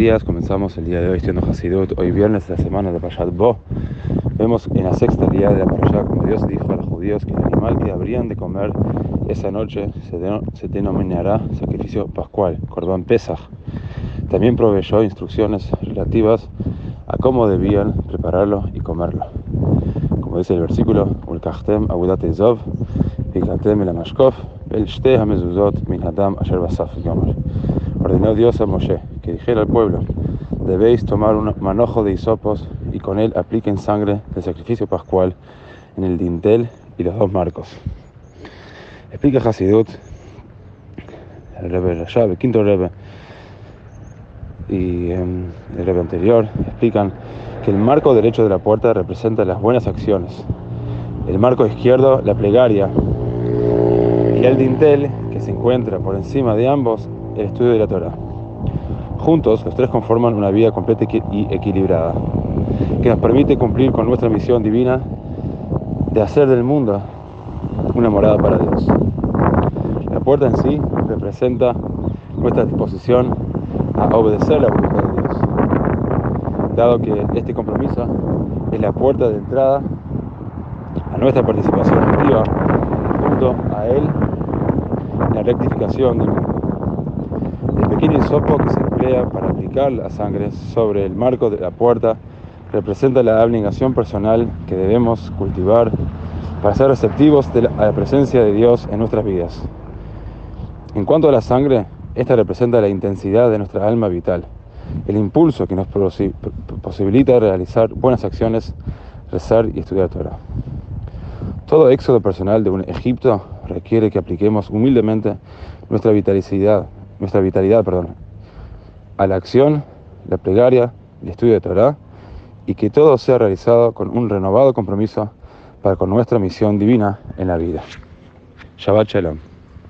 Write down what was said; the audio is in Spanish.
días, comenzamos el día de hoy estudiando Hasidut, hoy viernes de la semana de Pashat Bo. Vemos en la sexta día de la Parashá como Dios dijo a los judíos que el animal que habrían de comer esa noche se, denominará sacrificio pascual, Corban Pesach. También proveyó instrucciones relativas a cómo debían prepararlo y comerlo. Como dice el versículo, Ulkachtem Ezov, el Amashkov, Hamezuzot Min Asher Basaf ordenó Dios a Moshe que dijera al pueblo, debéis tomar un manojo de hisopos y con él apliquen sangre del sacrificio pascual en el dintel y los dos marcos. Explica Hasidut, el Rebbe Rashab, el quinto Rebbe, y em, el Rebbe anterior, explican que el marco derecho de la puerta representa las buenas acciones, el marco izquierdo la plegaria, y el dintel, que se encuentra por encima de ambos, el estudio de la Torah. Juntos, los tres conforman una vida completa y equilibrada, que nos permite cumplir con nuestra misión divina de hacer del mundo una morada para Dios. La puerta en sí representa nuestra disposición a obedecer la voluntad de Dios, dado que este compromiso es la puerta de entrada a nuestra participación activa junto a Él en la rectificación del mundo pequeño hisopo que se para aplicar la sangre sobre el marco de la puerta representa la abnegación personal que debemos cultivar para ser receptivos a la presencia de Dios en nuestras vidas. En cuanto a la sangre, esta representa la intensidad de nuestra alma vital, el impulso que nos posibilita realizar buenas acciones, rezar y estudiar Torah. Todo éxodo personal de un Egipto requiere que apliquemos humildemente nuestra vitalidad nuestra vitalidad, perdón, a la acción, la plegaria, el estudio de Torah, y que todo sea realizado con un renovado compromiso para con nuestra misión divina en la vida. Shabbat Shalom.